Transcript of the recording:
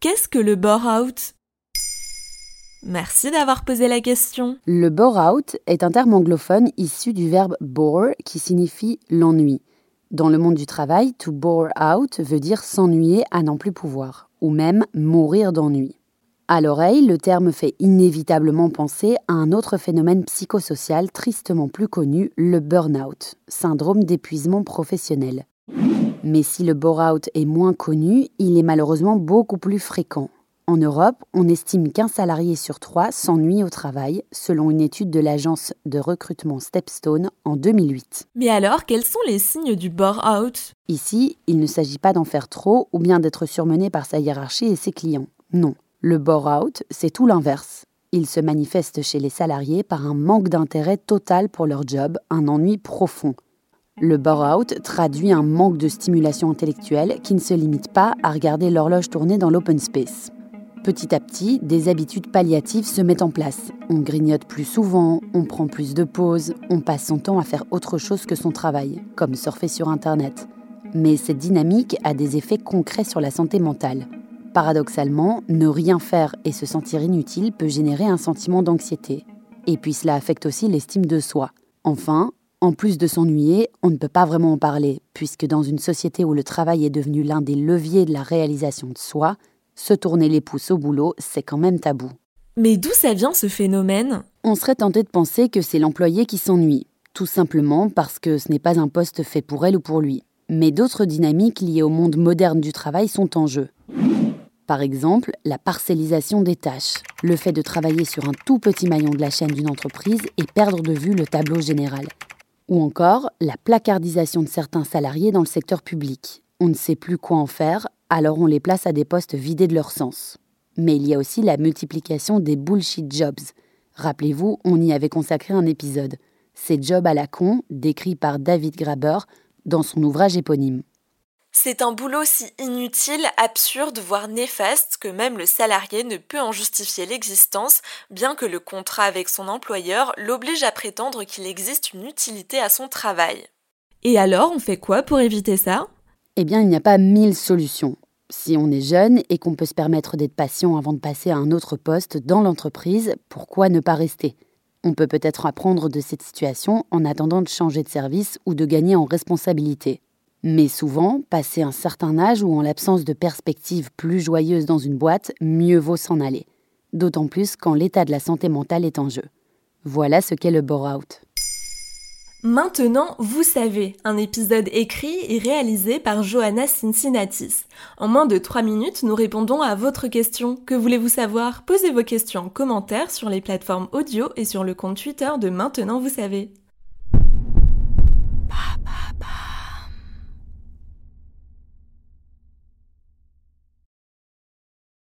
Qu'est-ce que le bore-out? Merci d'avoir posé la question. Le bore-out est un terme anglophone issu du verbe bore qui signifie l'ennui. Dans le monde du travail, to bore out veut dire s'ennuyer à n'en plus pouvoir, ou même mourir d'ennui. À l'oreille, le terme fait inévitablement penser à un autre phénomène psychosocial tristement plus connu, le burn-out, syndrome d'épuisement professionnel. Mais si le bore-out est moins connu, il est malheureusement beaucoup plus fréquent. En Europe, on estime qu'un salarié sur trois s'ennuie au travail, selon une étude de l'agence de recrutement Stepstone en 2008. Mais alors, quels sont les signes du bore-out? Ici, il ne s'agit pas d'en faire trop ou bien d'être surmené par sa hiérarchie et ses clients. Non, le bore-out, c'est tout l'inverse. Il se manifeste chez les salariés par un manque d'intérêt total pour leur job, un ennui profond. Le bore-out traduit un manque de stimulation intellectuelle qui ne se limite pas à regarder l'horloge tourner dans l'open space. Petit à petit, des habitudes palliatives se mettent en place. On grignote plus souvent, on prend plus de pauses, on passe son temps à faire autre chose que son travail, comme surfer sur Internet. Mais cette dynamique a des effets concrets sur la santé mentale. Paradoxalement, ne rien faire et se sentir inutile peut générer un sentiment d'anxiété. Et puis cela affecte aussi l'estime de soi. Enfin, en plus de s'ennuyer, on ne peut pas vraiment en parler, puisque dans une société où le travail est devenu l'un des leviers de la réalisation de soi, se tourner les pouces au boulot, c'est quand même tabou. Mais d'où ça vient ce phénomène? On serait tenté de penser que c'est l'employé qui s'ennuie, tout simplement parce que ce n'est pas un poste fait pour elle ou pour lui. Mais d'autres dynamiques liées au monde moderne du travail sont en jeu. Par exemple, la parcellisation des tâches, le fait de travailler sur un tout petit maillon de la chaîne d'une entreprise et perdre de vue le tableau général. Ou encore la placardisation de certains salariés dans le secteur public. On ne sait plus quoi en faire, alors on les place à des postes vidés de leur sens. Mais il y a aussi la multiplication des bullshit jobs. Rappelez-vous, on y avait consacré un épisode. Ces jobs à la con, décrits par David Graber dans son ouvrage éponyme. C'est un boulot si inutile, absurde, voire néfaste que même le salarié ne peut en justifier l'existence, bien que le contrat avec son employeur l'oblige à prétendre qu'il existe une utilité à son travail. Et alors, on fait quoi pour éviter ça? Eh bien, il n'y a pas mille solutions. Si on est jeune et qu'on peut se permettre d'être patient avant de passer à un autre poste dans l'entreprise, pourquoi ne pas rester? On peut peut-être apprendre de cette situation en attendant de changer de service ou de gagner en responsabilité. Mais souvent, passé un certain âge ou en l'absence de perspectives plus joyeuses dans une boîte, mieux vaut s'en aller. D'autant plus quand l'état de la santé mentale est en jeu. Voilà ce qu'est le bore-out. Maintenant, vous savez, un épisode écrit et réalisé par Johanna Cincinnatis. En moins de 3 minutes, nous répondons à votre question. Que voulez-vous savoir? Posez vos questions en commentaire sur les plateformes audio et sur le compte Twitter de Maintenant, vous savez.